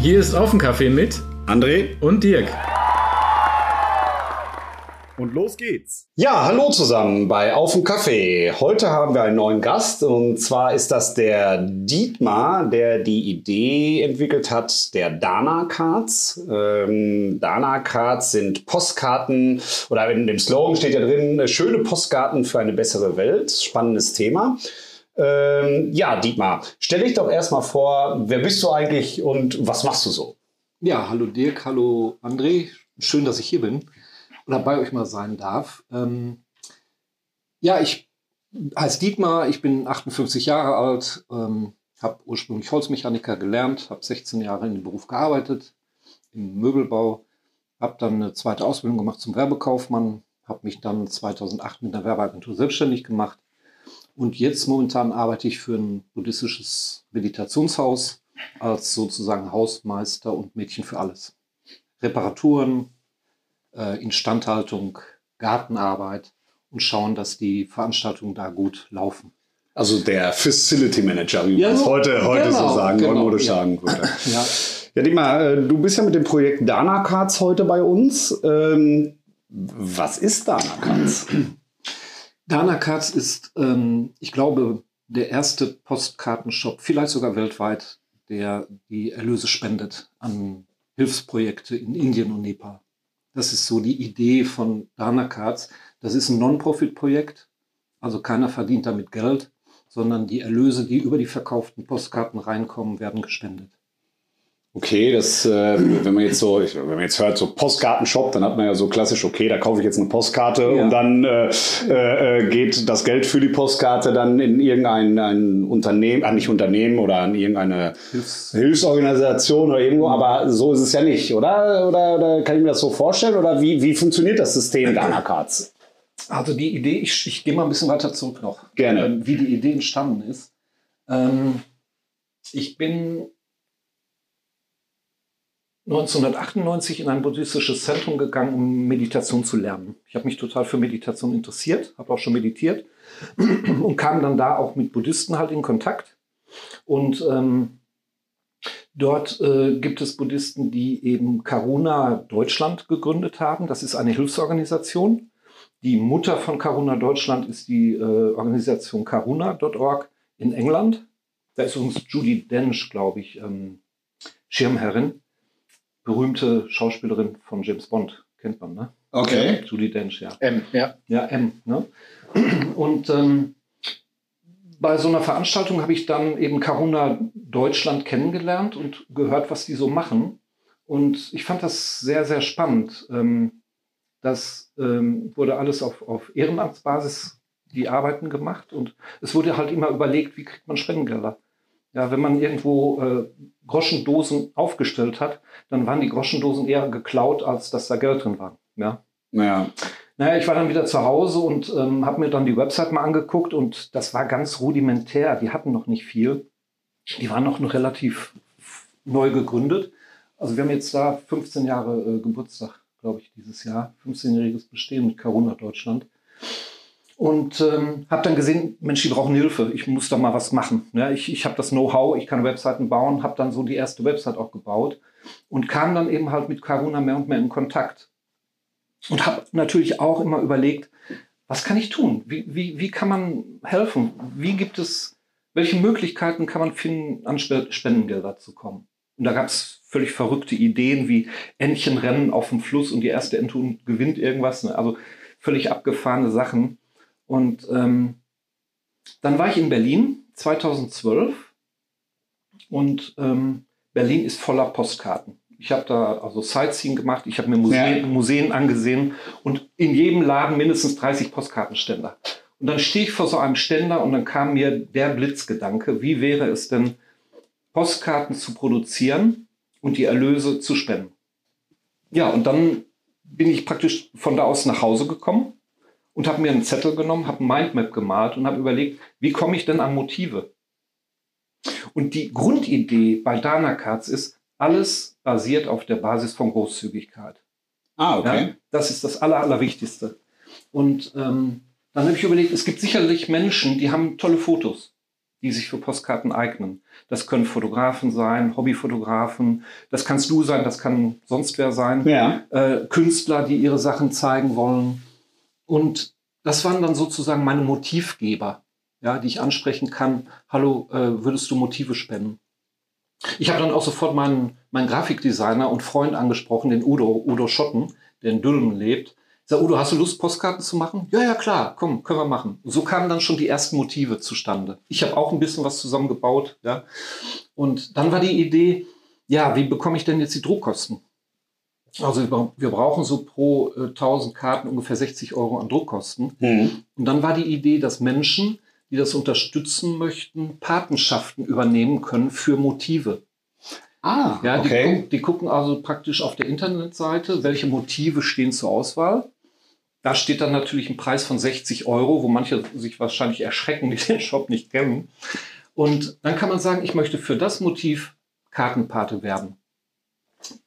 Hier ist auf dem Kaffee mit André und Dirk. Und los geht's. Ja, hallo zusammen bei Auf dem Kaffee. Heute haben wir einen neuen Gast und zwar ist das der Dietmar, der die Idee entwickelt hat, der Dana Cards. Ähm, Dana Cards sind Postkarten oder in dem Slogan steht ja drin, schöne Postkarten für eine bessere Welt. Spannendes Thema. Ähm, ja, Dietmar, stell dich doch erstmal vor, wer bist du eigentlich und was machst du so? Ja, hallo Dirk, hallo André. Schön, dass ich hier bin oder bei euch mal sein darf. Ähm, ja, ich heiße Dietmar, ich bin 58 Jahre alt, ähm, habe ursprünglich Holzmechaniker gelernt, habe 16 Jahre in dem Beruf gearbeitet, im Möbelbau, habe dann eine zweite Ausbildung gemacht zum Werbekaufmann, habe mich dann 2008 mit einer Werbeagentur selbstständig gemacht und jetzt momentan arbeite ich für ein buddhistisches Meditationshaus als sozusagen Hausmeister und Mädchen für alles. Reparaturen, äh, Instandhaltung, Gartenarbeit und schauen, dass die Veranstaltungen da gut laufen. Also der Facility Manager, wie ja, man es heute, heute genau, so sagen, genau, neumodisch ja. sagen würde. ja. ja, Dima, äh, du bist ja mit dem Projekt Dana Cards heute bei uns. Ähm, was ist Dana Cards? Dana Cards ist, ähm, ich glaube, der erste Postkartenshop, vielleicht sogar weltweit, der die Erlöse spendet an Hilfsprojekte in Indien und Nepal. Das ist so die Idee von Dana Cards. Das ist ein Non-Profit-Projekt, also keiner verdient damit Geld, sondern die Erlöse, die über die verkauften Postkarten reinkommen, werden gespendet. Okay, das, äh, wenn man jetzt so, wenn man jetzt hört, so Postkartenshop, dann hat man ja so klassisch, okay, da kaufe ich jetzt eine Postkarte ja. und dann äh, äh, geht das Geld für die Postkarte dann in irgendein ein Unternehmen, äh, nicht Unternehmen oder an irgendeine Hilfs Hilfsorganisation oder irgendwo, aber so ist es ja nicht, oder? Oder, oder kann ich mir das so vorstellen? Oder wie, wie funktioniert das System Dana Cards? Also die Idee, ich, ich gehe mal ein bisschen weiter zurück noch. Gerne. Ähm, wie die Idee entstanden ist. Ähm, ich bin 1998 in ein buddhistisches Zentrum gegangen, um Meditation zu lernen. Ich habe mich total für Meditation interessiert, habe auch schon meditiert und kam dann da auch mit Buddhisten halt in Kontakt. Und ähm, dort äh, gibt es Buddhisten, die eben Karuna Deutschland gegründet haben. Das ist eine Hilfsorganisation. Die Mutter von Karuna Deutschland ist die äh, Organisation karuna.org in England. Da ist uns Judy Dench, glaube ich, ähm, Schirmherrin berühmte Schauspielerin von James Bond, kennt man, ne? Okay. Julie Dench, ja. M, ja. Ja, M, ne? Und ähm, bei so einer Veranstaltung habe ich dann eben Karuna Deutschland kennengelernt und gehört, was die so machen. Und ich fand das sehr, sehr spannend. Ähm, das ähm, wurde alles auf, auf Ehrenamtsbasis, die Arbeiten gemacht. Und es wurde halt immer überlegt, wie kriegt man Spendengelder. Ja, wenn man irgendwo äh, Groschendosen aufgestellt hat, dann waren die Groschendosen eher geklaut, als dass da Geld drin war. Ja. Naja. Naja, ich war dann wieder zu Hause und ähm, habe mir dann die Website mal angeguckt und das war ganz rudimentär. Die hatten noch nicht viel. Die waren noch relativ neu gegründet. Also wir haben jetzt da 15 Jahre äh, Geburtstag, glaube ich, dieses Jahr. 15-jähriges Bestehen mit Corona Deutschland und ähm, habe dann gesehen, Mensch, die brauchen Hilfe. Ich muss da mal was machen. Ja, ich ich habe das Know-how, ich kann Webseiten bauen, habe dann so die erste Website auch gebaut und kam dann eben halt mit Karuna mehr und mehr in Kontakt. Und habe natürlich auch immer überlegt, was kann ich tun? Wie, wie, wie kann man helfen? Wie gibt es, welche Möglichkeiten kann man finden, an Spendengelder zu kommen? Und da gab es völlig verrückte Ideen wie Entchenrennen auf dem Fluss und die erste Ente gewinnt irgendwas. Ne? Also völlig abgefahrene Sachen. Und ähm, dann war ich in Berlin 2012 und ähm, Berlin ist voller Postkarten. Ich habe da also Sightseeing gemacht, ich habe mir Museen, ja. Museen angesehen und in jedem Laden mindestens 30 Postkartenständer. Und dann stehe ich vor so einem Ständer und dann kam mir der Blitzgedanke, wie wäre es denn, Postkarten zu produzieren und die Erlöse zu spenden. Ja, und dann bin ich praktisch von da aus nach Hause gekommen und habe mir einen Zettel genommen, habe ein Mindmap gemalt und habe überlegt, wie komme ich denn an Motive? Und die Grundidee bei Dana Cards ist, alles basiert auf der Basis von Großzügigkeit. Ah, okay. Ja, das ist das Aller, Allerwichtigste. Und ähm, dann habe ich überlegt, es gibt sicherlich Menschen, die haben tolle Fotos, die sich für Postkarten eignen. Das können Fotografen sein, Hobbyfotografen, das kannst du sein, das kann sonst wer sein. Ja. Äh, Künstler, die ihre Sachen zeigen wollen. Und das waren dann sozusagen meine Motivgeber, ja, die ich ansprechen kann. Hallo, äh, würdest du Motive spenden? Ich habe dann auch sofort meinen, meinen Grafikdesigner und Freund angesprochen, den Udo, Udo Schotten, der in Dülmen lebt. Ich sag, Udo, hast du Lust, Postkarten zu machen? Ja, ja, klar, komm, können wir machen. So kamen dann schon die ersten Motive zustande. Ich habe auch ein bisschen was zusammengebaut, ja. Und dann war die Idee, ja, wie bekomme ich denn jetzt die Druckkosten? Also wir, brauchen so pro äh, 1000 Karten ungefähr 60 Euro an Druckkosten. Mhm. Und dann war die Idee, dass Menschen, die das unterstützen möchten, Patenschaften übernehmen können für Motive. Ah, Ja, die, okay. guck, die gucken also praktisch auf der Internetseite, welche Motive stehen zur Auswahl. Da steht dann natürlich ein Preis von 60 Euro, wo manche sich wahrscheinlich erschrecken, die den Shop nicht kennen. Und dann kann man sagen, ich möchte für das Motiv Kartenpate werden.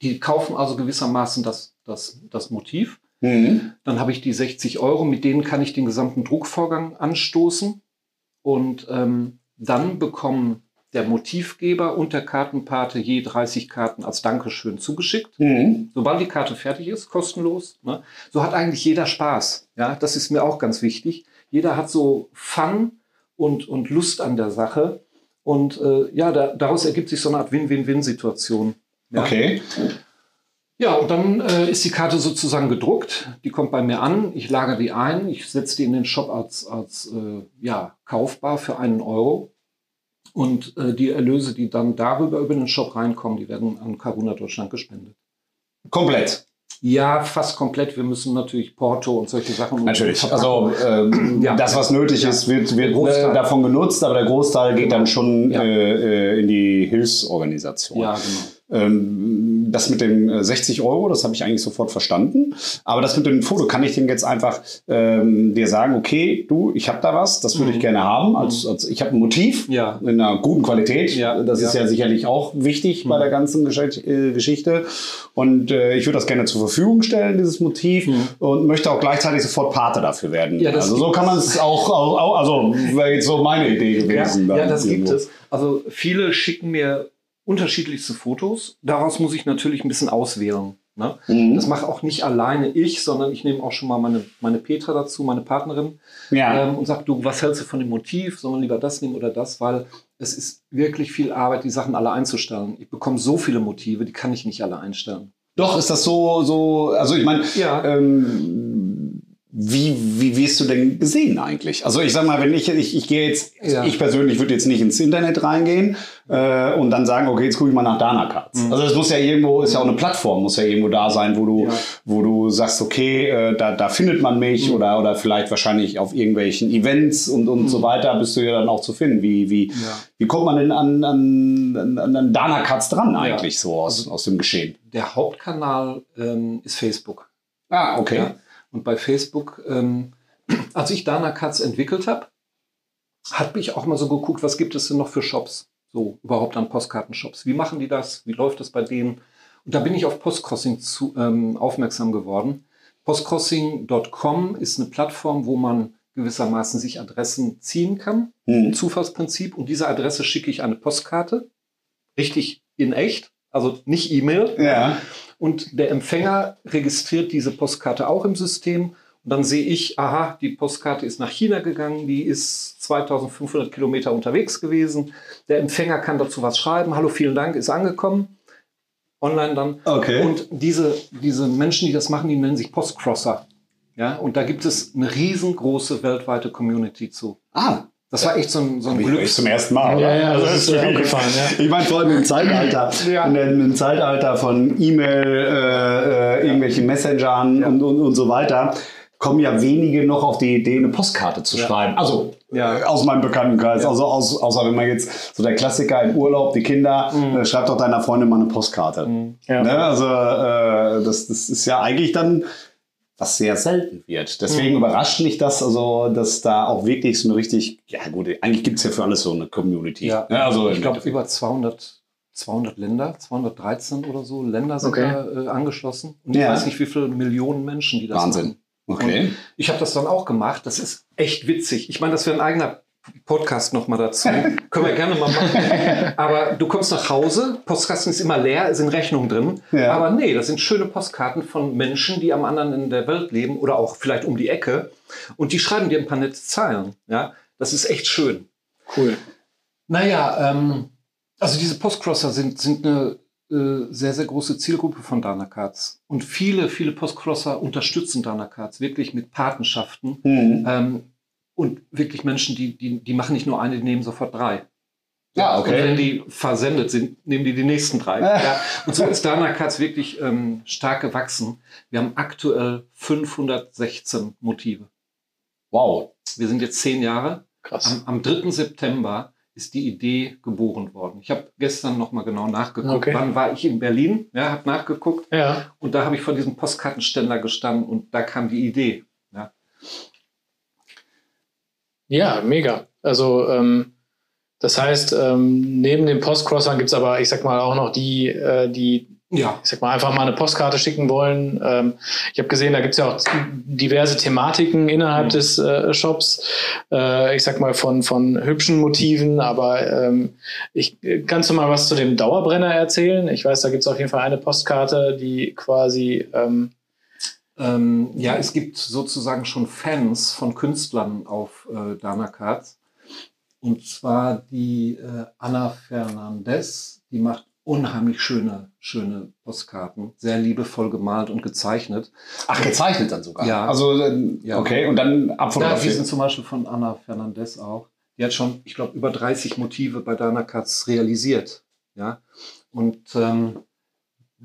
Die kaufen also gewissermaßen das, das, das Motiv. Mhm. Dann habe ich die 60 Euro, mit denen kann ich den gesamten Druckvorgang anstoßen. Und ähm, dann bekommen der Motivgeber und der Kartenpate je 30 Karten als Dankeschön zugeschickt. Mhm. Sobald die Karte fertig ist, kostenlos. Ne? So hat eigentlich jeder Spaß. Ja, das ist mir auch ganz wichtig. Jeder hat so Fun und, und Lust an der Sache. Und äh, ja, da, daraus ergibt sich so eine Art Win-Win-Win-Situation. Ja? Okay. Ja, und dann äh, ist die Karte sozusagen gedruckt. Die kommt bei mir an. Ich lagere die ein. Ich setze die in den Shop als, als äh, ja, kaufbar für einen Euro. Und äh, die Erlöse, die dann darüber über den Shop reinkommen, die werden an Karuna Deutschland gespendet. Komplett. Ja, fast komplett. Wir müssen natürlich Porto und solche Sachen. Natürlich. Also ähm, Ja. das, was nötig Ja. ist, wird, wird äh, davon genutzt, aber der Großteil geht Genau. dann schon Ja. äh, äh, in die Hilfsorganisation. ja, genau. Ähm, das mit den äh, 60 Euro, das habe ich eigentlich sofort verstanden. Aber das mit dem Foto, kann ich denn jetzt einfach ähm, dir sagen, okay, du, ich habe da was, das würde ich Mhm. gerne haben. Als, als, ich habe ein Motiv Ja. in einer guten Qualität. Ja, Das ist ja. ja sicherlich auch wichtig bei Mhm. der ganzen äh, Geschichte. Und äh, ich würde das gerne zur Verfügung stellen, dieses Motiv, Mhm. und möchte auch gleichzeitig sofort Pate dafür werden. Ja, also so gibt kann man es auch, auch, also wäre jetzt so meine Idee gewesen. Ja, ja, das gibt irgendwo. es. Also viele schicken mir unterschiedlichste Fotos. Daraus muss ich natürlich ein bisschen auswählen. Ne? Mhm. Das mache auch nicht alleine ich, sondern ich nehme auch schon mal meine, meine Petra dazu, meine Partnerin, Ja. ähm, und sage, du, was hältst du von dem Motiv? Sollen wir lieber das nehmen oder das? Weil es ist wirklich viel Arbeit, die Sachen alle einzustellen. Ich bekomme so viele Motive, die kann ich nicht alle einstellen. Doch, ist das so, so, also ich meine, Ja. ähm, wie, wie wirst du denn gesehen eigentlich? Also ich sag mal, wenn ich, ich, ich gehe jetzt, Ja. ich persönlich würde jetzt nicht ins Internet reingehen äh, und dann sagen, okay, jetzt gucke ich mal nach Dana Cards. Mhm. Also es muss ja irgendwo, ist ja auch eine Plattform, muss ja irgendwo da sein, wo du, Ja. wo du sagst, okay, äh, da, da findet man mich Mhm. oder, oder vielleicht wahrscheinlich auf irgendwelchen Events und, und so weiter bist du ja dann auch zu finden. Wie, wie, Ja. wie kommt man denn an, an, an, an Dana Cards dran eigentlich so aus, aus dem Geschehen? Der Hauptkanal ähm, ist Facebook. Ah, okay. Und bei Facebook, ähm, als ich Dana Cuts entwickelt habe, habe ich auch mal so geguckt, was gibt es denn noch für Shops? So überhaupt an Postkartenshops. Wie machen die das? Wie läuft das bei denen? Und da bin ich auf Postcrossing zu, ähm, aufmerksam geworden. Postcrossing.com ist eine Plattform, wo man gewissermaßen sich Adressen ziehen kann. Hm. Zufallsprinzip. Und dieser Adresse schicke ich eine Postkarte. Richtig in echt. Also nicht E-Mail, Ja. und der Empfänger registriert diese Postkarte auch im System. Und dann sehe ich, aha, die Postkarte ist nach China gegangen, die ist 2500 Kilometer unterwegs gewesen. Der Empfänger kann dazu was schreiben. Hallo, vielen Dank, ist angekommen. Online dann. Okay. Und diese, diese Menschen, die das machen, die nennen sich Postcrosser. Ja, und da gibt es eine riesengroße weltweite Community zu. ah, Das war echt so ein, so ein Glück zum ersten Mal. Ja, oder? ja, das ist mir aufgefallen, ja. Ich meine, vor allem im Zeitalter, Ja. in im Zeitalter von E-Mail, äh, äh, irgendwelchen Messengern Ja. und, und, und so weiter, kommen ja wenige noch auf die Idee, eine Postkarte zu Ja. schreiben. Also Ja. aus meinem Bekanntenkreis, Ja. also aus, außer wenn man jetzt so der Klassiker im Urlaub, die Kinder, Mhm. äh, schreib doch deiner Freundin mal eine Postkarte. Ja. Ne? Also äh, das, das ist ja eigentlich dann was sehr selten wird. Deswegen Mhm. überrascht mich das, also dass da auch wirklich so eine richtig, ja gut, eigentlich gibt es ja für alles so eine Community. Ja, Ne? Also ich glaube über 200, 200 Länder, 213 oder so Länder sind Okay. da äh, angeschlossen. Und ich Ja. weiß nicht, wie viele Millionen Menschen die das Wahnsinn. machen. Okay. Und ich habe das dann auch gemacht. Das ist echt witzig. Ich meine, das wäre ein eigener Podcast noch mal dazu. Können wir gerne mal machen. Aber du kommst nach Hause, Postkasten ist immer leer, es sind Rechnungen drin. Ja. Aber nee, das sind schöne Postkarten von Menschen, die am anderen Ende der Welt leben oder auch vielleicht um die Ecke. Und die schreiben dir ein paar nette Zeilen. Ja, das ist echt schön. Cool. Naja, ähm, also diese Postcrosser sind, sind eine äh, sehr, sehr große Zielgruppe von Dana Cards. Und viele, viele Postcrosser unterstützen Dana Cards wirklich mit Patenschaften. Mhm. Ähm, und wirklich Menschen, die, die, die machen nicht nur eine, die nehmen sofort drei. Ja, Und wenn okay. die versendet sind, nehmen die die nächsten drei. ja. Und so ist Dana Cards wirklich ähm, stark gewachsen. Wir haben aktuell 516 Motive. Wow. Wir sind jetzt zehn Jahre. Krass. Am, am 3. September ist die Idee geboren worden. Ich habe gestern noch mal genau nachgeguckt. Okay. Wann war ich in Berlin? Ja, habe nachgeguckt. Ja. Und da habe ich vor diesem Postkartenständer gestanden und da kam die Idee. Ja. Mega. Also, ähm, das heißt, ähm, neben den Postcrossern gibt es aber, ich sag mal, auch noch die, äh, die, Ja. ich sag mal, einfach mal eine Postkarte schicken wollen. Ähm, ich habe gesehen, da gibt es ja auch diverse Thematiken innerhalb Mhm. des äh, Shops. Äh, ich sag mal, von, von hübschen Motiven, aber ähm, ich, kannst du mal was zu dem Dauerbrenner erzählen? Ich weiß, da gibt es auf jeden Fall eine Postkarte, die quasi ähm, Ähm, ja, es gibt sozusagen schon Fans von Künstlern auf äh, Dana Cards. Und zwar die äh, Anna Fernandez, die macht unheimlich schöne, schöne Postkarten. Sehr liebevoll gemalt und gezeichnet. Ach, gezeichnet dann sogar. Ja. Also, ähm, Ja. okay, und dann Ja, die abfotografiert. sind zum Beispiel von Anna Fernandez auch. Die hat schon, ich glaube, über 30 Motive bei Dana Cards realisiert. Ja. Und ähm,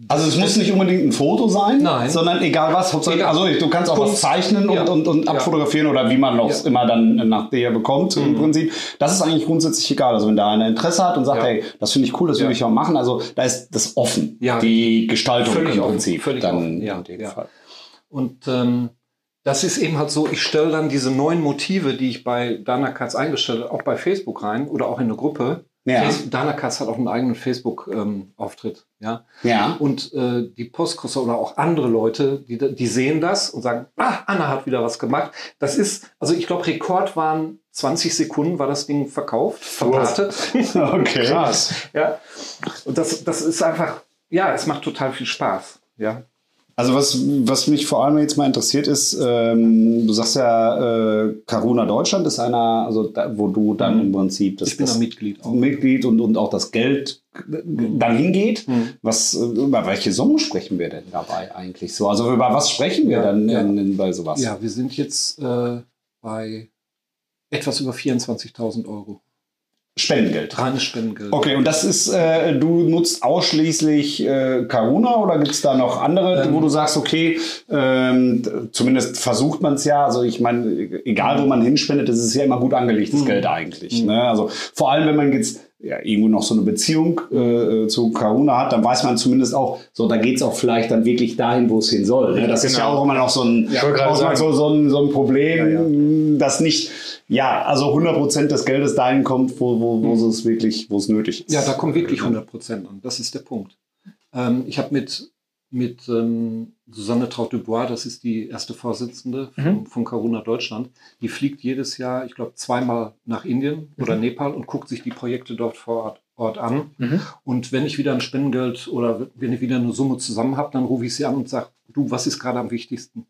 Also es muss nicht unbedingt ein Foto sein, Nein. sondern egal was. Egal. Also du kannst auch was Kunst. zeichnen und, Ja. und, und abfotografieren oder wie man auch Ja. immer dann nach der bekommt im Mhm. Prinzip. Das ist eigentlich grundsätzlich egal. Also wenn da einer Interesse hat und sagt, Ja. hey, das finde ich cool, das würde ich auch machen. Also da ist das offen, Ja. die Gestaltung Völlig im offen, Prinzip. völlig dann offen, ja, in dem. Fall. Und ähm, das ist eben halt so, ich stelle dann diese neuen Motive, die ich bei Dana Katz eingestellt habe, auch bei Facebook rein oder auch in eine Gruppe. Ja. Katz hat auch einen eigenen Facebook-Auftritt. ja? Ja. Und äh, die Postkurser oder auch andere Leute, die, die sehen das und sagen, ah, Anna hat wieder was gemacht. Das ist, also ich glaube, Rekord waren 20 Sekunden, war das Ding verkauft, verpartet. Okay. krass. ja. Und das, das ist einfach, ja, es macht total viel Spaß. Ja. Also was, was mich vor allem jetzt mal interessiert ist, ähm, du sagst ja, äh, Caruna Deutschland ist einer, also da, wo du dann im Prinzip das, Mhm. Ich bin das da Mitglied auch. Mitglied und, und auch das Geld dann hingeht. Mhm. Was, über welche Summen sprechen wir denn dabei eigentlich so? Also über was sprechen wir Ja, dann ja. in, in, bei sowas? Ja, wir sind jetzt äh, bei etwas über 24.000 Euro. Spendengeld. Reines Spendengeld. Okay, und das ist, äh, du nutzt ausschließlich äh, Caruna oder gibt es da noch andere, Ähm. wo du sagst, okay, ähm, zumindest versucht man es ja. Also ich meine, egal wo man hinspendet, das ist ja immer gut angelegtes Mhm. Geld eigentlich. Ne? Also vor allem, wenn man jetzt ja, irgendwo noch so eine Beziehung äh, zu Caruna hat, dann weiß man zumindest auch, so da geht es auch vielleicht dann wirklich dahin, wo es hin soll. Ne? Das ist ja Genau. auch immer noch so ein, gerade auch so, so, ein, so ein Problem, dass nicht, ja, also 100% des Geldes dahin kommt, wo, wo, wo es wirklich, wo es nötig ist. Ja, da kommt wirklich 100 Prozent an. Das ist der Punkt. Ähm, ich habe mit, mit ähm, Susanne Traut-Dubois, das ist die erste Vorsitzende von, von Caruna Deutschland, die fliegt jedes Jahr, ich glaube, zweimal nach Indien oder Nepal und guckt sich die Projekte dort vor Ort, Ort an. Mhm. Und wenn ich wieder ein Spendengeld oder wenn ich wieder eine Summe zusammen habe, dann rufe ich sie an und sage, du, was ist gerade am wichtigsten?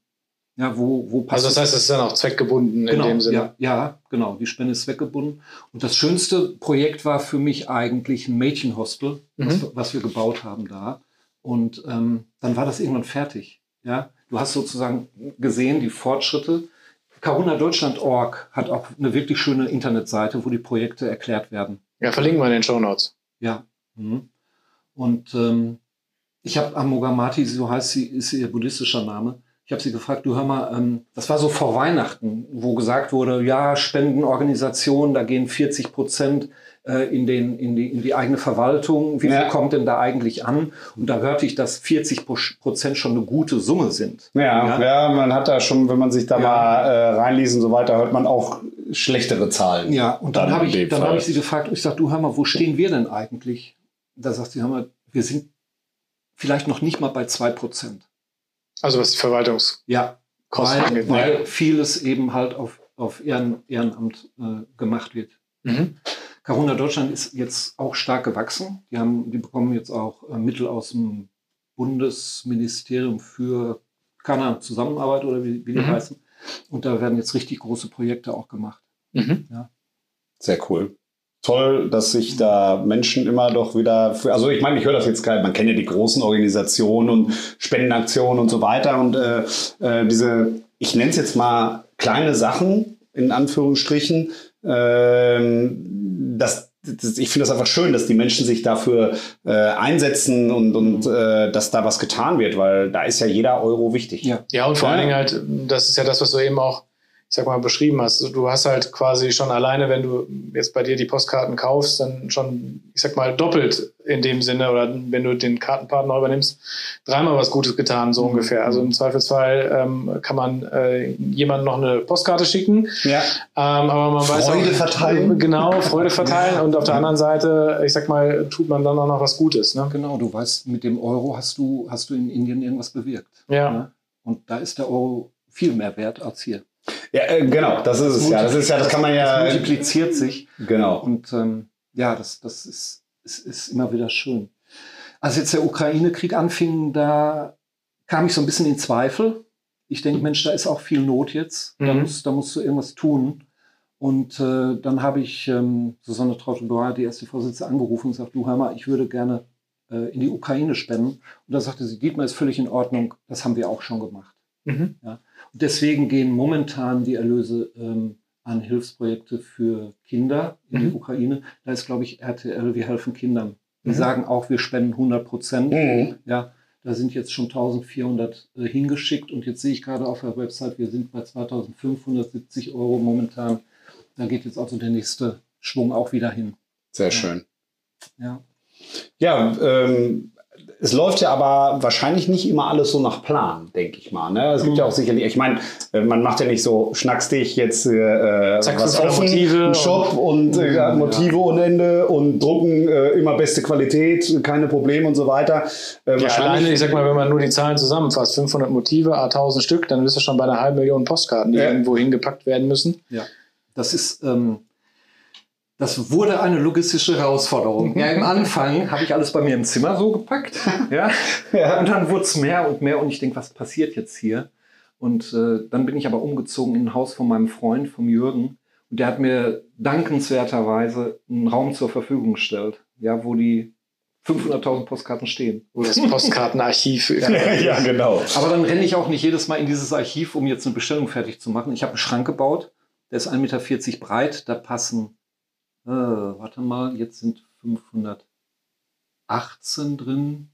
Ja, wo, wo passt Also das heißt, es ist dann auch zweckgebunden genau, in dem Sinne. Ja, ja, genau. Die Spende ist weggebunden. Und das schönste Projekt war für mich eigentlich ein Mädchenhostel, was, Mhm. wir- was wir gebaut haben da. Und ähm, dann war das irgendwann fertig. Ja, du hast sozusagen gesehen die Fortschritte. Caruna-Deutschland.org hat auch eine wirklich schöne Internetseite, wo die Projekte erklärt werden. Ja, verlinken wir in den Show Notes. Ja. Mhm. Und ähm, ich habe Amogamati, so heißt sie, ist ihr buddhistischer Name. Ich habe sie gefragt, du hör mal, ähm, das war so vor Weihnachten, wo gesagt wurde, ja, Spendenorganisation, da gehen 40 Prozent in, den, in, die, in die eigene Verwaltung. Wie Ja. viel kommt denn da eigentlich an? Und da hörte ich, dass 40 Prozent schon eine gute Summe sind. Ja, ja, man hat da schon, wenn man sich da Ja. mal äh, reinliest und so weiter, hört man auch schlechtere Zahlen. Ja, und dann, habe in ich, dann habe ich sie gefragt, und ich sage, du hör mal, wo stehen wir denn eigentlich? Da sagt sie, hör mal, wir sind vielleicht noch nicht mal bei zwei Prozent. Also was die Verwaltungs... Ja, Kosten weil, angeht. weil vieles eben halt auf, auf Ehren, Ehrenamt äh, gemacht wird. Mhm. Corona Deutschland ist jetzt auch stark gewachsen. Die, haben, die bekommen jetzt auch äh, Mittel aus dem Bundesministerium für keine Ahnung, Zusammenarbeit oder wie, wie die Mhm. heißen. Und da werden jetzt richtig große Projekte auch gemacht. Mhm. Sehr cool. Toll, dass sich da Menschen immer doch wieder, für, also ich meine, ich höre das jetzt gerade, man kennt ja die großen Organisationen und Spendenaktionen und so weiter und äh, äh, diese, ich nenne es jetzt mal kleine Sachen in Anführungsstrichen, ähm, das, das, ich finde das einfach schön, dass die Menschen sich dafür äh, einsetzen und, und äh, dass da was getan wird, weil da ist ja jeder Euro wichtig. Ja. Ja, und vor Ja. allen Dingen halt, das ist ja das, was du eben auch, ich sag mal, beschrieben hast. Du hast halt quasi schon alleine, wenn du jetzt bei dir die Postkarten kaufst, dann schon, ich sag mal, doppelt in dem Sinne, oder wenn du den Kartenpartner übernimmst, dreimal was Gutes getan, so ungefähr. Also im Zweifelsfall ähm, kann man äh, jemandem noch eine Postkarte schicken, Ja. ähm, aber man weiß Freude auch, verteilen. Genau, Freude verteilen. Und auf der anderen Seite, ich sag mal, tut man dann auch noch was Gutes. Ne? Genau, du weißt, mit dem Euro hast du, hast du in Indien irgendwas bewirkt. Ja. Ne? Und da ist der Euro viel mehr wert als hier. Ja, äh, genau, das ist es ja. Das ist ja, das kann man ja. Das multipliziert sich. Genau. Und ähm, ja, das, das ist, ist, ist immer wieder schön. Als jetzt der Ukraine-Krieg anfing, da kam ich so ein bisschen in Zweifel. Ich denke, Mensch, da ist auch viel Not jetzt. Da, Mhm. musst, da musst du irgendwas tun. Und äh, dann habe ich ähm, Susanne Traute-Boyer, die erste Vorsitzende, angerufen und gesagt, du Hammer, ich würde gerne äh, in die Ukraine spenden. Und da sagte sie, Dietmar ist völlig in Ordnung, das haben wir auch schon gemacht. Mhm. Und deswegen gehen momentan die Erlöse ähm, an Hilfsprojekte für Kinder in Mhm. die Ukraine. Da ist, glaube ich, RTL, wir helfen Kindern. Die Mhm. sagen auch, wir spenden 100 Prozent. Mhm. Ja, da sind jetzt schon 1400 äh, hingeschickt und jetzt sehe ich gerade auf der Website, wir sind bei 2570 Euro momentan. Da geht jetzt also der nächste Schwung auch wieder hin. Sehr schön. Ja. Ja, ähm, es läuft ja aber wahrscheinlich nicht immer alles so nach Plan, denke ich mal. Ne? Es gibt ja auch sicherlich, ich meine, äh, man macht ja nicht so schnackstig jetzt äh, Zack, was 500 offen, Motive einen Shop und, äh, ja, Motive ohne Ende und drucken äh, immer beste Qualität, keine Probleme und so weiter. Äh, Ja, alleine, ich sag mal, wenn man nur die Zahlen zusammenfasst, 500 Motive, a 1000 Stück, dann bist du schon bei einer halben Million Postkarten, die Ja. irgendwo hingepackt werden müssen. Ja, das ist, ähm, das wurde eine logistische Herausforderung. Ja, im Anfang habe ich alles bei mir im Zimmer so gepackt. Ja. Ja. Und dann wurde es mehr und mehr und ich denke, was passiert jetzt hier? Und äh, dann bin ich aber umgezogen in ein Haus von meinem Freund, vom Jürgen. Und der hat mir dankenswerterweise einen Raum zur Verfügung gestellt, ja, wo die 500.000 Postkarten stehen. Wo das Postkartenarchiv. ja, genau. Aber dann renne ich auch nicht jedes Mal in dieses Archiv, um jetzt eine Bestellung fertig zu machen. Ich habe einen Schrank gebaut, der ist 1,40 Meter breit, da passen, äh, warte mal, jetzt sind 518 drin.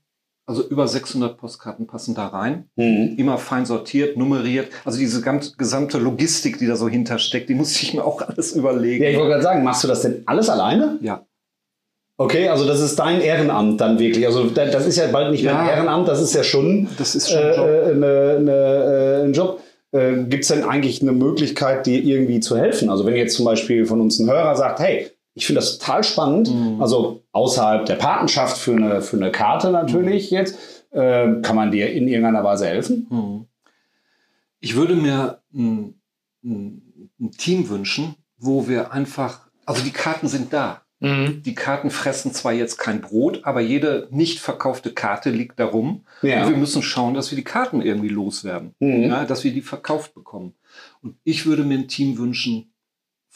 Also über 600 Postkarten passen da rein. Mhm. Immer fein sortiert, nummeriert. Also diese ganz, gesamte Logistik, die da so hintersteckt, die muss ich mir auch alles überlegen. Ja, ich wollte gerade sagen, machst du das denn alles alleine? ja. Okay, also das ist dein Ehrenamt dann wirklich. Also da- das ist ja bald nicht mehr ein Ja. Ehrenamt, das ist ja schon Das ist schon ein Job. äh, eine, eine, äh, ein Job. Äh, Gibt es denn eigentlich eine Möglichkeit, dir irgendwie zu helfen? Also wenn jetzt zum Beispiel von uns ein Hörer sagt, hey, ich finde das total spannend, Mhm. also außerhalb der Patenschaft für eine, für eine Karte natürlich jetzt, äh, kann man dir in irgendeiner Weise helfen? Hm. Ich würde mir ein, ein, ein Team wünschen, wo wir einfach, also die Karten sind da. Mhm. Die Karten fressen zwar jetzt kein Brot, aber jede nicht verkaufte Karte liegt darum. Ja. Und wir müssen schauen, dass wir die Karten irgendwie loswerden, Mhm. ja, dass wir die verkauft bekommen. Und ich würde mir ein Team wünschen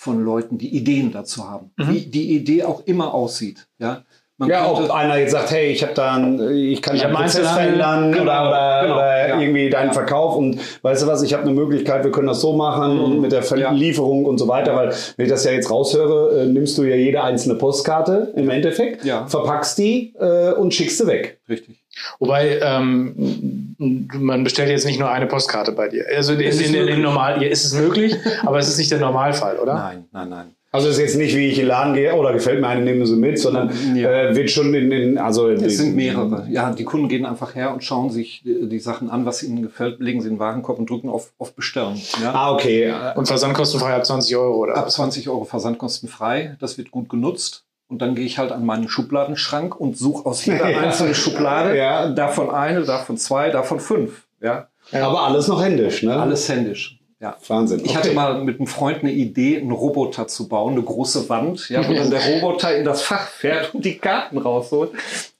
von Leuten, die Ideen dazu haben, Mhm. wie die Idee auch immer aussieht. Ja, Man Ja, ob könnte- einer jetzt sagt, hey, ich habe dann, ich kann Ich deinen hab Prozess verändern Genau, oder, oder, genau, oder ja. irgendwie deinen Ja. Verkauf und weißt du was, ich habe eine Möglichkeit, wir können das so machen Mhm. und mit der Ja. Verlieferung und so weiter, weil wenn ich das ja jetzt raushöre, äh, nimmst du ja jede einzelne Postkarte im Endeffekt, Ja. verpackst die äh, und schickst sie weg. Richtig. Wobei, ähm, man bestellt jetzt nicht nur eine Postkarte bei dir. Also in, in, in, in normal, ja, ist es möglich, aber es ist nicht der Normalfall, oder? Nein, nein, nein. Also es ist jetzt nicht, wie ich in den Laden gehe, oder gefällt mir eine, nehmen sie mit, sondern Ja. äh, wird schon in, in also Es sind mehrere. Ja, die Kunden gehen einfach her und schauen sich die, die Sachen an, was ihnen gefällt, legen sie in den Warenkorb und drücken auf, auf Bestellen. Ja. Ah, okay. Und versandkostenfrei ab 20 Euro, oder? Ab 20 Euro versandkostenfrei. Das wird gut genutzt. Und dann gehe ich halt an meinen Schubladenschrank und suche aus jeder Ja. einzelnen Schublade Ja. davon eine, davon zwei, davon fünf. Ja. Aber alles noch händisch, ne? Alles händisch. Ja. Wahnsinn. Ich hatte mal mit einem Freund eine Idee, einen Roboter zu bauen, eine große Wand, ja, wo dann der Roboter in das Fach fährt und die Karten rausholt.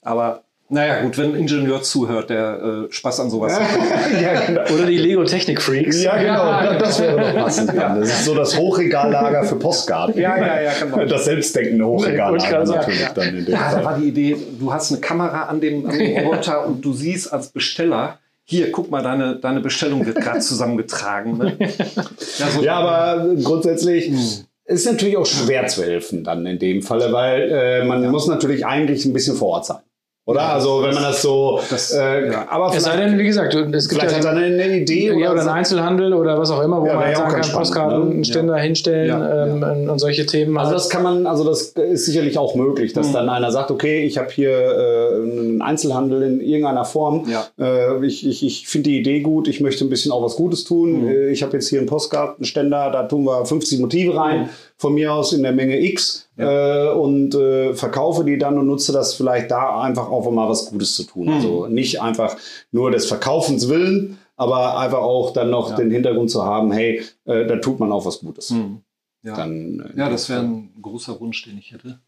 Aber naja, gut, wenn ein Ingenieur zuhört, der äh, Spaß an sowas hat. ja, genau. Oder die Lego Technik Freaks. Ja, genau. Ja, das wäre doch passend. dann. Das ist so das Hochregallager für Postkarten. Ja, ja, ja, genau. Das selbstdenkende Hochregallager natürlich ja. dann in dem Ja, da Fall. war die Idee, du hast eine Kamera an dem, an dem Roboter und du siehst als Besteller, hier, guck mal, deine, deine Bestellung wird gerade zusammengetragen. Ne? Ja, so- Ja, aber grundsätzlich ist natürlich auch schwer zu helfen dann in dem Falle, weil äh, man muss natürlich eigentlich ein bisschen vor Ort sein. Oder? also wenn man das so. Das- äh, ja. Aber Es sei vielleicht, denn, wie gesagt, du- es gibt vielleicht ja hat er eine Idee Ja, oder oder ein so. Einzelhandel oder was auch immer, wo Ja, man wäre ja auch sagen kann, Postkartenständer ne? hinstellen Ja, ähm, und solche Themen. Also halt. das kann man, also das ist sicherlich auch möglich, dass dann einer sagt, okay, ich habe hier äh, einen Einzelhandel in irgendeiner Form. Ja. Äh, ich ich, ich finde die Idee gut, ich möchte ein bisschen auch was Gutes tun. Äh, ich habe jetzt hier einen Postkartenständer, da tun wir 50 Motive rein, von mir aus in der Menge X äh, und äh, verkaufe die dann und nutze das vielleicht da einfach auch, um mal was Gutes zu tun. Also nicht einfach nur des Verkaufens willen, aber einfach auch dann noch den Hintergrund zu haben, hey, äh, da tut man auch was Gutes. Hm. Ja. Dann, äh, ja, das wäre ein großer Wunsch, den ich hätte.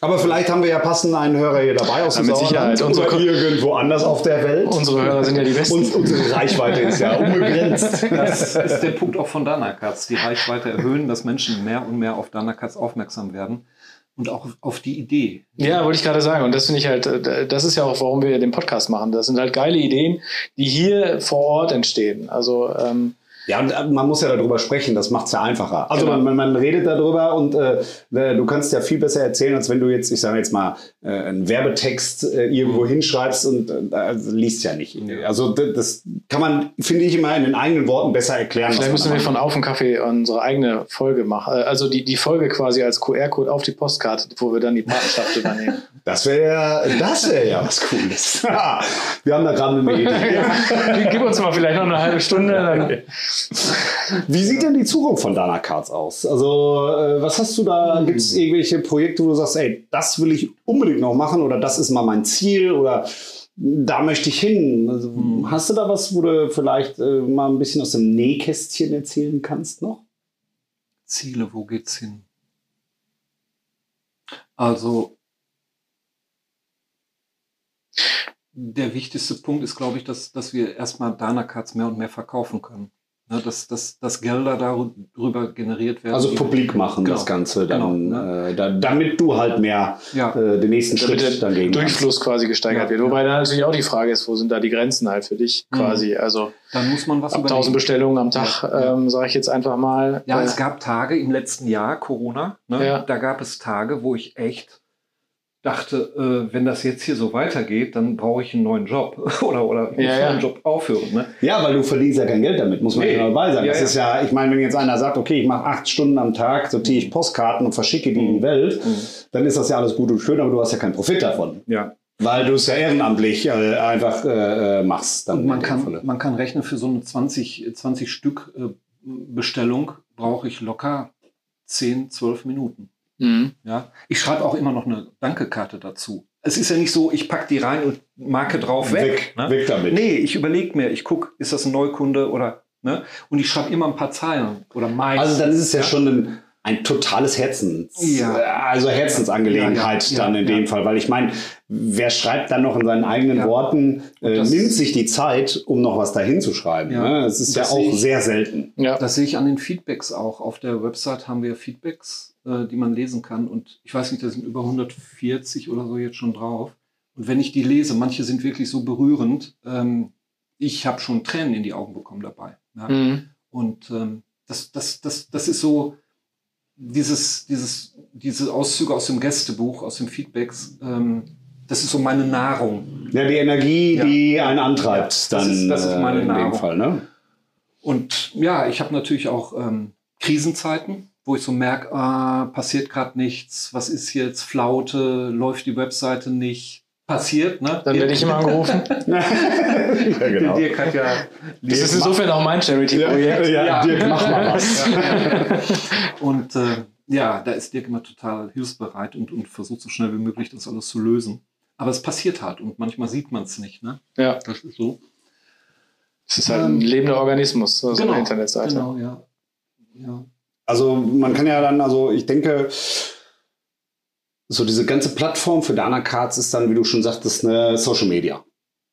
Aber vielleicht haben wir ja passend einen Hörer hier dabei aus Ja, dem mit Sauerland Sicherheit. Unsere oder irgendwo anders auf der Welt. Unsere Hörer sind ja die Besten. Und unsere Reichweite ist ja unbegrenzt. Das ist der Punkt auch von Danakatz. Die Reichweite erhöhen, dass Menschen mehr und mehr auf Danakatz aufmerksam werden und auch auf die Idee. Ja, wollte ich gerade sagen. Und das finde ich halt, äh, das ist ja auch, warum wir den Podcast machen. Das sind halt geile Ideen, die hier vor Ort entstehen. Also, ähm, Ja, und äh, man muss ja darüber sprechen, das macht es ja einfacher. Also Genau. man, man redet darüber und äh, du kannst ja viel besser erzählen, als wenn du jetzt, ich sage jetzt mal, äh, einen Werbetext äh, irgendwo hinschreibst und äh, liest ja nicht. Also das kann man, finde ich, immer in den eigenen Worten besser erklären. vielleicht müssen wir von Auf dem Kaffee unsere eigene Folge machen. Äh, Also die, die Folge quasi als QR-Code auf die Postkarte, wo wir dann die Patenschaft übernehmen. Das wäre das wäre ja was Cooles. wir haben da gerade eine Idee. Gib uns mal vielleicht noch eine halbe Stunde. Wie sieht denn die Zukunft von Dana Cards aus? Also, äh, was hast du da? Gibt es irgendwelche Projekte, wo du sagst, ey, das will ich unbedingt noch machen oder das ist mal mein Ziel oder da möchte ich hin? Also, Hast du da was, wo du vielleicht äh, mal ein bisschen aus dem Nähkästchen erzählen kannst noch? Ziele, wo geht's hin? Also der wichtigste Punkt ist, glaube ich, dass, dass wir erstmal Dana-Cards mehr und mehr verkaufen können. Ne, dass, dass, dass Gelder darüber generiert werden. Also publik machen Genau. das Ganze, dann, Genau, ne? äh, da, damit du halt mehr Ja. äh, den nächsten damit Schritt dann gehen kannst. Durchfluss quasi gesteigert Ja, wird. ja. Wobei dann natürlich auch die Frage ist, wo sind da die Grenzen halt für dich Mhm. quasi? Also Dann muss man was ab 1000 überlegen. Bestellungen am Tag, Ja, ja. ähm, sage ich jetzt einfach mal. Ja, Äh, es gab Tage im letzten Jahr, Corona, ne, Ja. da gab es Tage, wo ich echt dachte, äh, wenn das jetzt hier so weitergeht, dann brauche ich einen neuen Job oder, oder muss Ja, ja. meinen Job aufhören. Ne? Ja, weil du verdienst ja kein Geld damit, muss man Nee. ja dabei sein. Ja, das ja. ist ja, ich meine, wenn jetzt einer sagt, okay, ich mache acht Stunden am Tag, sortiere ich Postkarten und verschicke die in die Welt, dann ist das ja alles gut und schön, aber du hast ja keinen Profit davon. Ja. Weil du es ja ehrenamtlich äh, einfach äh, äh, machst. Dann Und man kann, Falle. man kann rechnen, für so eine 20, 20 Stück äh, Bestellung brauche ich locker 10, 12 Minuten. Mhm. Ja? Ich schreibe auch immer noch eine Dankekarte dazu. Es ist ja nicht so, ich packe die rein und marke drauf weg. weg, weg damit. Nee, ich überlege mir, ich gucke, ist das ein Neukunde oder, ne? Und ich schreibe immer ein paar Zeilen oder meist. Also dann ist es ja, schon ein, ein totales Herzens, Ja. also Herzensangelegenheit Ja, ja, dann in ja. dem Fall, weil ich meine, wer schreibt dann noch in seinen eigenen Ja. Worten, äh, das- nimmt sich die Zeit, um noch was dahin zu schreiben. Ja. Ne? Das ist Und ja das auch ich- sehr selten. Ja. Das sehe ich an den Feedbacks auch. Auf der Website haben wir Feedbacks, äh, die man lesen kann. Und ich weiß nicht, da sind über 140 oder so jetzt schon drauf. Und wenn ich die lese, manche sind wirklich so berührend. Ähm, ich habe schon Tränen in die Augen bekommen dabei. Ja? Mhm. Und ähm, das, das, das, das ist so dieses, dieses, diese Auszüge aus dem Gästebuch, aus den Feedbacks. Ähm, das ist so meine Nahrung. Ja, die Energie, Ja. die einen antreibt, Das dann ist- das ist meine äh, in dem Nahrung. Fall. Ne? Und ja, ich habe natürlich auch ähm, Krisenzeiten, wo ich so merke, ah, passiert gerade nichts, was ist jetzt, Flaute, läuft die Webseite nicht, passiert, ne? Dann werde ich immer angerufen. ja, genau. Dirk hat ja... Das ist insofern auch mein Charity-Projekt. Ja, Ja. Dirk, mach mal was. Und äh, ja, da ist Dirk immer total hilfsbereit und, und versucht so schnell wie möglich das alles zu lösen. Aber es passiert halt und manchmal sieht man es nicht, ne? Ja. Das ist so. Es ist halt ein Ähm, lebender Organismus, so eine Internetseite. Genau, ja. ja. Also man kann ja dann, also ich denke, so diese ganze Plattform für Dana Cards ist dann, wie du schon sagtest, eine Social Media.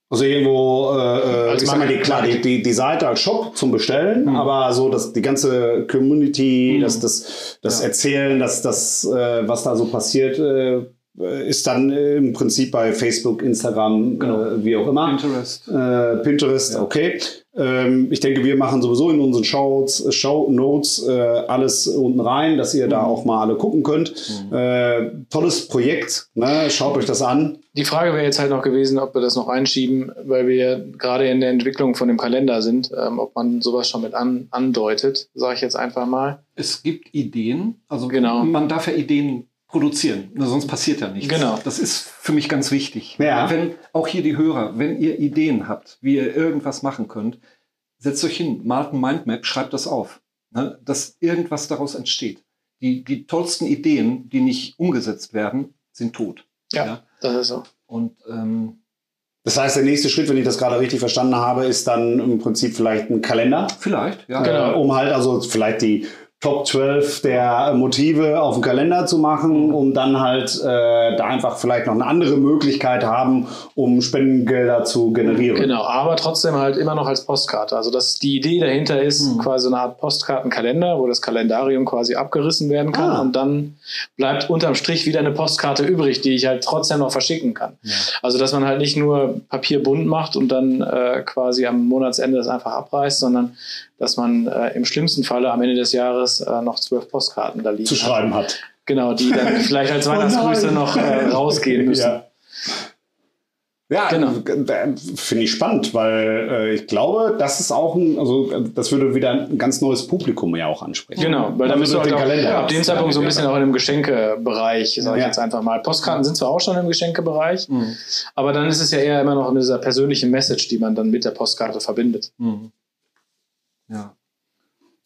Also irgendwo, äh, äh, Als ich sag mal, die, klar, die, die, die Seite als Shop zum Bestellen, Mhm. aber so dass die ganze Community, Mhm. das, das, das Ja. Erzählen, das, das, äh, was da so passiert, äh, ist dann äh, im Prinzip bei Facebook, Instagram, Genau. äh, wie auch immer. Pinterest. Äh, Pinterest, Ja. okay. Ähm, ich denke, wir machen sowieso in unseren Shows, Show Notes äh, alles unten rein, dass ihr da Mhm. auch mal alle gucken könnt. Äh, tolles Projekt, ne? schaut euch das an. Die Frage wäre jetzt halt noch gewesen, ob wir das noch einschieben, weil wir gerade in der Entwicklung von dem Kalender sind, ähm, ob man sowas schon mit an, andeutet, sage ich jetzt einfach mal. Es gibt Ideen, also Genau. man darf ja Ideen produzieren, sonst passiert ja nichts. Genau. Das ist für mich ganz wichtig. Ja. Wenn auch hier die Hörer, wenn ihr Ideen habt, wie ihr irgendwas machen könnt, setzt euch hin, malt ein Mindmap, schreibt das auf, ne, dass irgendwas daraus entsteht. Die, die tollsten Ideen, die nicht umgesetzt werden, sind tot. Ja, das ist so. Und ähm, Das heißt, der nächste Schritt, wenn ich das gerade richtig verstanden habe, ist dann im Prinzip vielleicht ein Kalender, vielleicht, ja. Genau. äh, um halt also vielleicht die Top 12 der Motive auf dem Kalender zu machen, um dann halt äh, da einfach vielleicht noch eine andere Möglichkeit haben, um Spendengelder zu generieren. Genau, aber trotzdem halt immer noch als Postkarte. Also dass die Idee dahinter ist Hm. quasi eine Art Postkartenkalender, wo das Kalendarium quasi abgerissen werden kann Ah. und dann bleibt unterm Strich wieder eine Postkarte übrig, die ich halt trotzdem noch verschicken kann. Ja. Also dass man halt nicht nur Papier bunt macht und dann äh, quasi am Monatsende das einfach abreißt, sondern dass man äh, im schlimmsten Falle am Ende des Jahres äh, noch zwölf Postkarten da liegen Zu schreiben hat. Genau, die dann vielleicht als Oh Weihnachtsgrüße nein. noch äh, rausgehen müssen. Ja. Ja, Genau. äh, finde ich spannend, weil äh, ich glaube, das ist auch ein, also das würde wieder ein ganz neues Publikum ja auch ansprechen. Genau, weil da Also durch halt den Kalender. ab dem Zeitpunkt so ein bisschen auch in einem Geschenkebereich, sage ich Ja. jetzt einfach mal. Postkarten sind zwar auch schon im Geschenkebereich, Mhm. aber dann ist es ja eher immer noch mit dieser persönlichen Message, die man dann mit der Postkarte verbindet. Mhm. Ja.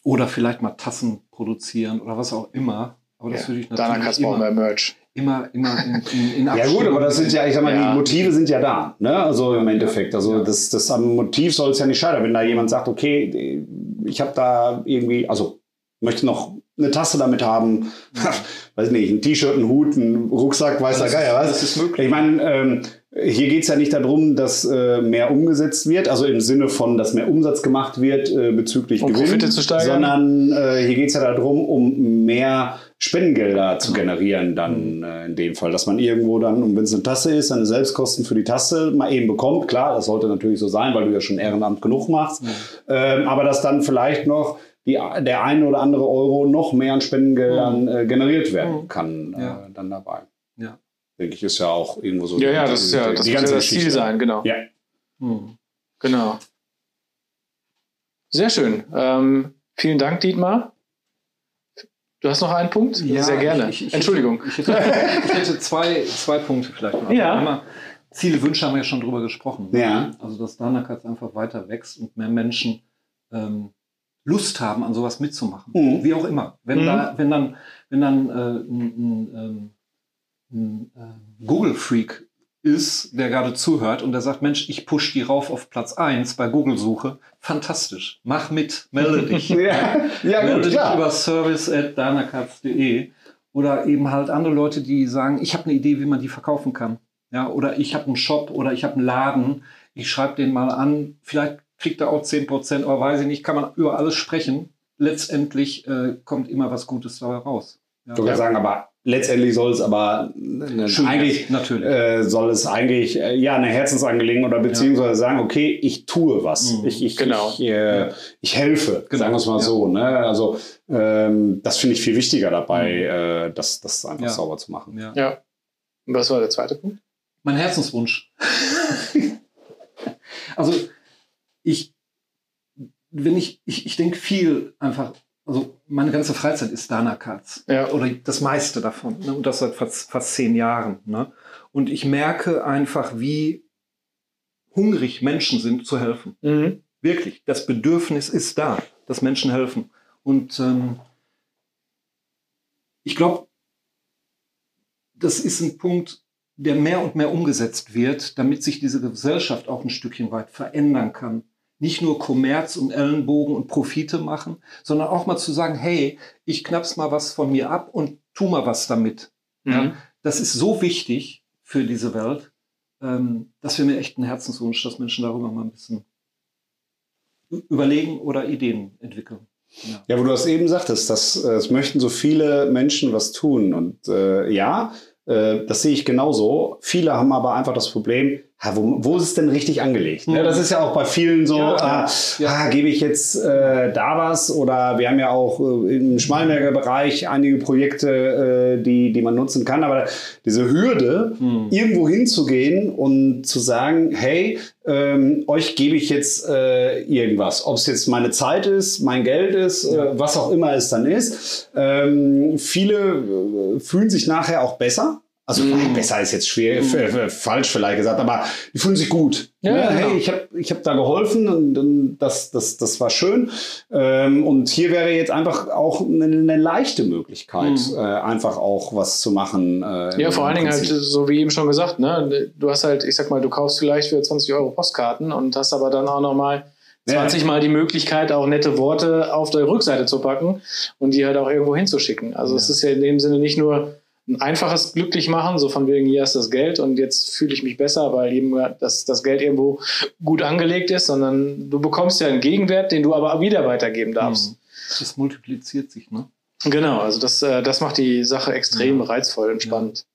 Oder vielleicht mal Tassen produzieren oder was auch immer. Aber das würde ich Danach natürlich kannst du brauchen wir immer, Merch. immer, immer in, in, in Ja gut, aber das sind ja, ich sag mal, Ja. die Motive sind ja da, ne? Also im Endeffekt. Also Ja. das, das am Motiv soll es ja nicht scheitern. Wenn da jemand sagt, okay, ich habe da irgendwie, also möchte noch eine Tasse damit haben, weiß nicht, ein T-Shirt, ein Hut, ein Rucksack, weiß der Geier was. das ist möglich. Ich meine, ähm, hier geht es ja nicht darum, dass äh, mehr umgesetzt wird, also im Sinne von, dass mehr Umsatz gemacht wird äh, bezüglich Um Gewinn, Profite zu steigern. sondern äh, hier geht es ja darum, um mehr Spendengelder zu generieren, dann äh, in dem Fall, dass man irgendwo dann, und wenn es eine Tasse ist, seine Selbstkosten für die Tasse mal eben bekommt. Klar, das sollte natürlich so sein, weil du ja schon Ehrenamt genug machst, ähm, aber dass dann vielleicht noch die, der eine oder andere Euro noch mehr an Spendengeldern äh, generiert werden Mhm. kann äh, Ja. dann dabei. Ja. Denke ich, ist ja auch irgendwo so. Ja, die- ja, das ist ja die- das, die muss ja ganze das Ziel sein, genau. Ja. Mhm. Genau. Sehr schön. Ähm, vielen Dank, Dietmar. Du hast noch einen Punkt? Sehr gerne. ich- ich- Entschuldigung. Ich hätte, ich hätte zwei, zwei Punkte vielleicht noch. Ja. Einmal, Ziele, Wünsche haben wir ja schon drüber gesprochen. Ja. Also, dass Danakatz einfach weiter wächst und mehr Menschen ähm, Lust haben, an sowas mitzumachen. Mhm. Wie auch immer. Wenn, Mhm. da, wenn dann, wenn dann äh, ein, ein, ähm, ein äh, Google-Freak ist, der gerade zuhört und der sagt, Mensch, ich push die rauf auf Platz 1 bei Google-Suche, fantastisch. Mach mit, melde dich. Ja, ja Melde gut, dich klar. über service.danakatz.de oder eben halt andere Leute, die sagen, ich habe eine Idee, wie man die verkaufen kann. Ja, oder ich habe einen Shop oder ich habe einen Laden. Ich schreibe den mal an. Vielleicht kriegt er auch 10%, aber weiß ich nicht, kann man über alles sprechen. Letztendlich äh, kommt immer was Gutes dabei raus. Ja. Ich würde sagen, aber letztendlich soll es aber ne, Schön, eigentlich natürlich. äh, soll es eigentlich äh, ja eine Herzensangelegenheit oder beziehungsweise sagen, okay, ich tue was, Mhm. ich, ich, Genau. ich, äh, ich helfe, Genau. sagen wir es mal Ja. so. Ne? Also ähm, das finde ich viel wichtiger dabei, äh, das, das einfach Mhm. Ja. sauber zu machen. ja. Ja. Und was war der zweite Punkt? Mein Herzenswunsch. also ich, wenn ich, ich, ich denke viel einfach, also meine ganze Freizeit ist Dana Katz. Ja. Oder das meiste davon. Ne? Und das seit fast, fast zehn Jahren. Ne? Und ich merke einfach, wie hungrig Menschen sind zu helfen. Mhm. Wirklich. Das Bedürfnis ist da, dass Menschen helfen. Und ähm, ich glaube, das ist ein Punkt, der mehr und mehr umgesetzt wird, damit sich diese Gesellschaft auch ein Stückchen weit verändern kann. Nicht nur Kommerz und Ellenbogen und Profite machen, sondern auch mal zu sagen, hey, ich knapp's mal was von mir ab und tu mal was damit. Mhm. Ja, das ist so wichtig für diese Welt, ähm, dass wir mir echt einen Herzenswunsch, dass Menschen darüber mal ein bisschen überlegen oder Ideen entwickeln. Ja. Ja, wo du das eben sagtest, dass äh, es möchten so viele Menschen was tun. Und äh, ja, äh, das sehe ich genauso. Viele haben aber einfach das Problem, ha, wo, wo ist es denn richtig angelegt? Ne? Mhm. Das ist ja auch bei vielen so, Ja, ja. ah, gebe ich jetzt äh, da was? Oder wir haben ja auch äh, im Schmallenberger Bereich einige Projekte, äh, die, die man nutzen kann. Aber diese Hürde, Mhm. irgendwo hinzugehen und zu sagen, hey, ähm, euch gebe ich jetzt äh, irgendwas. Ob es jetzt meine Zeit ist, mein Geld ist, äh, was auch immer es dann ist. Ähm, viele äh, fühlen sich nachher auch besser. Also Mhm. besser ist jetzt schwer, f- falsch vielleicht gesagt, aber die fühlen sich gut. Ja, Ne? ja, hey, genau. ich habe ich hab da geholfen und, und das, das, das war schön. Ähm, und hier wäre jetzt einfach auch eine, eine leichte Möglichkeit, Mhm. äh, einfach auch was zu machen. Äh, Ja, vor allen Dingen halt, so wie eben schon gesagt, ne? du hast halt, ich sag mal, du kaufst vielleicht für 20 Euro Postkarten und hast aber dann auch nochmal Ja. 20 Mal die Möglichkeit, auch nette Worte auf der Rückseite zu packen und die halt auch irgendwo hinzuschicken. Also es ist ja in dem Sinne nicht nur ein einfaches glücklich machen, so von wegen, hier ist das Geld und jetzt fühle ich mich besser, weil eben das, das Geld irgendwo gut angelegt ist, sondern du bekommst ja einen Gegenwert, den du aber wieder weitergeben darfst. Mhm. Das multipliziert sich, ne? Genau, also das, äh, das macht die Sache extrem Ja. reizvoll und spannend.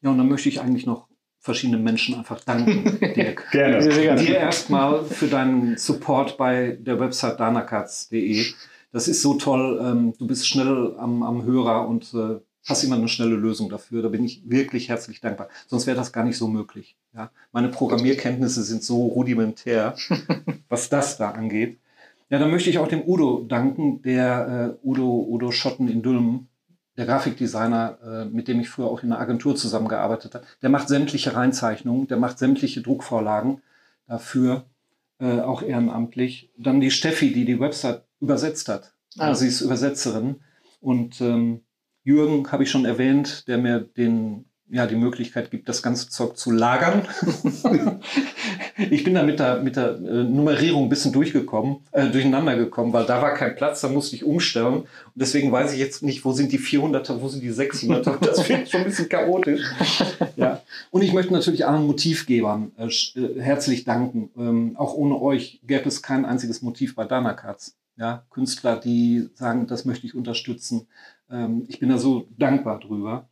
Ja, und dann möchte ich eigentlich noch verschiedenen Menschen einfach danken, Dirk. Gerne. Sehr, sehr gerne. Dir erstmal für deinen Support bei der Website danakatz.de. Das ist so toll. Ähm, du bist schnell am, am Hörer und äh, hast immer eine schnelle Lösung dafür. Da bin ich wirklich herzlich dankbar. Sonst wäre das gar nicht so möglich. Ja? Meine Programmierkenntnisse sind so rudimentär, was das da angeht. Ja, dann möchte ich auch dem Udo danken, der äh, Udo, Udo Schotten in Dülmen, der Grafikdesigner, äh, mit dem ich früher auch in einer Agentur zusammengearbeitet habe. Der macht sämtliche Reinzeichnungen, der macht sämtliche Druckvorlagen dafür, äh, auch ehrenamtlich. Dann die Steffi, die die Website übersetzt hat. Ah. Also sie ist Übersetzerin. Und ähm, Jürgen habe ich schon erwähnt, der mir den, ja, die Möglichkeit gibt, das ganze Zeug zu lagern. ich bin da mit der, mit der äh, Nummerierung ein bisschen durchgekommen, äh, durcheinander gekommen, weil da war kein Platz, da musste ich umstellen. Und deswegen weiß ich jetzt nicht, wo sind die 400er, wo sind die 600er. Das wird schon ein bisschen chaotisch. Ja. Und ich möchte natürlich allen Motivgebern äh, äh, herzlich danken. Ähm, auch ohne euch gäbe es kein einziges Motiv bei Dana Katz. Ja, Künstler, die sagen, das möchte ich unterstützen. Ähm, ich bin da so dankbar drüber.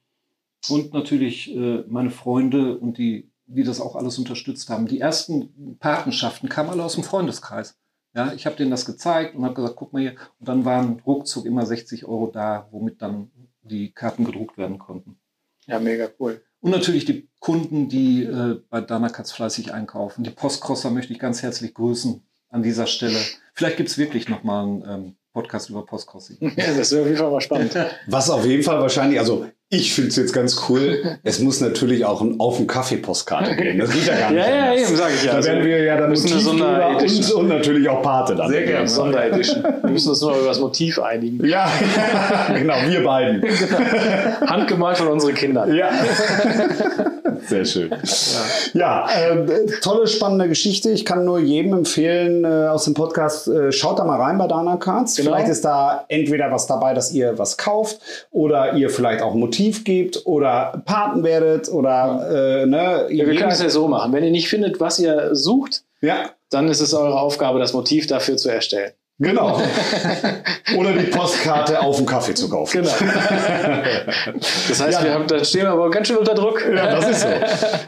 Und natürlich äh, meine Freunde und die, die das auch alles unterstützt haben. Die ersten Patenschaften kamen alle aus dem Freundeskreis. Ja, ich habe denen das gezeigt und habe gesagt, guck mal hier. Und dann waren ruckzuck immer 60 Euro da, womit dann die Karten gedruckt werden konnten. Ja, mega cool. Und natürlich die Kunden, die äh, bei Danakatz fleißig einkaufen. Die Postcrosser möchte ich ganz herzlich grüßen an dieser Stelle. Vielleicht gibt es wirklich nochmal einen ähm, Podcast über Postcrossing. Ja, das wäre auf jeden Fall mal spannend. Was auf jeden Fall wahrscheinlich, also ich finde es jetzt ganz cool, es muss natürlich auch ein auf dem Kaffee-Postkarte geben. Das geht ja gar nicht. Ja, ja, anders. eben, sag ich ja. Da werden wir ja dann müssen eine Motivgeber Sonderedition. und, und natürlich auch Pate dann. Sehr gerne. Sonderedition. Wir müssen uns nur über das Motiv einigen. Ja, genau, wir beiden. Handgemalt von unseren Kindern. Ja. Sehr schön. Ja, äh, tolle, spannende Geschichte. Ich kann nur jedem empfehlen äh, aus dem Podcast, äh, schaut da mal rein bei Dana Cards. Genau. Vielleicht ist da entweder was dabei, dass ihr was kauft oder ihr vielleicht auch ein Motiv gebt oder Paten werdet oder äh, ne, Ja, wir können es ja so machen. Wenn ihr nicht findet, was ihr sucht, ja, dann ist es eure Aufgabe, das Motiv dafür zu erstellen. Genau. oder die Postkarte auf dem Kaffee zu kaufen. Genau. Das heißt, Ja. wir haben, da stehen wir aber ganz schön unter Druck. Ja, das ist so.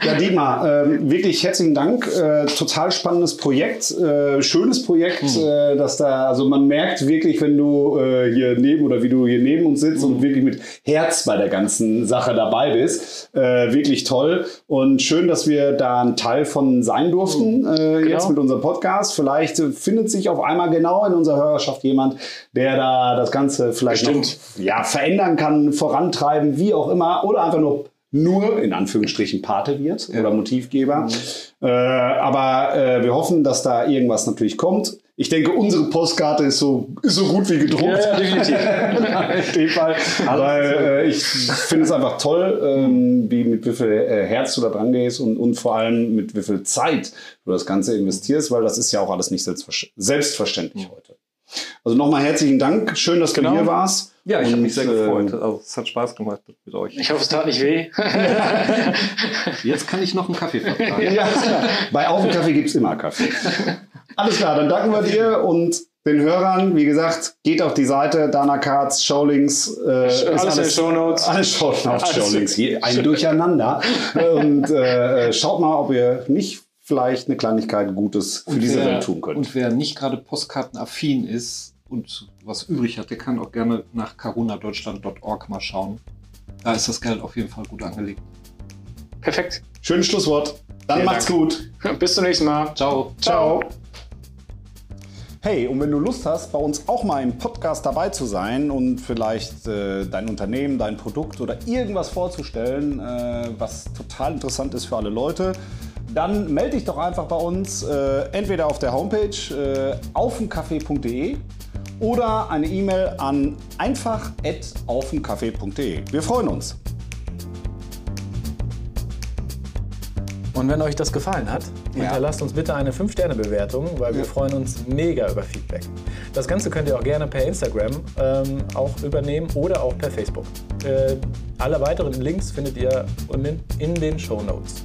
Ja, Dietmar, ähm, wirklich herzlichen Dank. Äh, total spannendes Projekt, äh, schönes Projekt, äh, dass da, also man merkt wirklich, wenn du hier neben oder wie du hier neben uns sitzt und wirklich mit Herz bei der ganzen Sache dabei bist. Wirklich toll und schön, dass wir da ein Teil von sein durften, äh, jetzt mit unserem Podcast. Vielleicht findet sich auf einmal genau in unserer Hörerschaft jemand, der da das Ganze vielleicht noch ja, verändern kann, vorantreiben, wie auch immer, oder einfach nur nur in Anführungsstrichen Pate wird oder Motivgeber. Äh, aber äh, wir hoffen, dass da irgendwas natürlich kommt. Ich denke, unsere Postkarte ist so, ist so gut wie gedruckt. Ja, definitiv. In dem Fall. Weil äh, ich finde es einfach toll, ähm, wie mit wie viel äh, Herz du da dran gehst und, und vor allem mit wie viel Zeit du das Ganze investierst, weil das ist ja auch alles nicht selbstver selbstverständlich heute. Also nochmal herzlichen Dank. Schön, dass Genau. du hier warst. Ja, ich habe mich sehr gefreut. Also, es hat Spaß gemacht mit euch. Ich hoffe, es tat nicht weh. Jetzt kann ich noch einen Kaffee vertragen. Ja. Bei Auf dem Kaffee gibt es immer Kaffee. Alles klar, dann danken wir dir und den Hörern. Wie gesagt, geht auf die Seite Dana Cards, Showlinks. Äh, ist Alles in Shownotes. Alles Shownotes, Alles. Showlinks. Hier ein Durcheinander. Und äh, schaut mal, ob ihr nicht vielleicht eine Kleinigkeit Gutes für diese wer, Welt tun könnt. Und wer nicht gerade postkartenaffin ist und was übrig hat, der kann auch gerne nach carunadeutschland.org mal schauen. Da ist das Geld auf jeden Fall gut angelegt. Perfekt. Schönes Schlusswort. Dann Vielen macht's Dank. gut. Bis zum nächsten Mal. Ciao. Ciao. Hey, und wenn du Lust hast, bei uns auch mal im Podcast dabei zu sein und vielleicht äh, dein Unternehmen, dein Produkt oder irgendwas vorzustellen, äh, was total interessant ist für alle Leute, dann melde dich doch einfach bei uns, äh, entweder auf der Homepage äh, aufenkaffee.de oder eine E-Mail an einfach.aufenkaffee.de. Wir freuen uns. Und wenn euch das gefallen hat, Ja. hinterlasst uns bitte eine 5-Sterne-Bewertung, weil wir freuen uns mega über Feedback. Das Ganze könnt ihr auch gerne per Instagram ähm, auch übernehmen oder auch per Facebook. Äh, alle weiteren Links findet ihr unten in den Show Notes.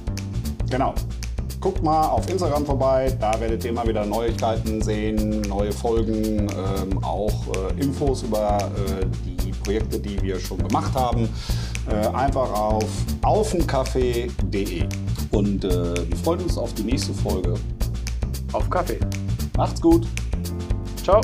Genau. Guckt mal auf Instagram vorbei, da werdet ihr immer wieder Neuigkeiten sehen, neue Folgen, ähm, auch äh, Infos über äh, die Projekte, die wir schon gemacht haben. Äh, einfach auf aufenkaffee.de. Und äh, wir freuen uns auf die nächste Folge. Auf Kaffee. Macht's gut! Ciao.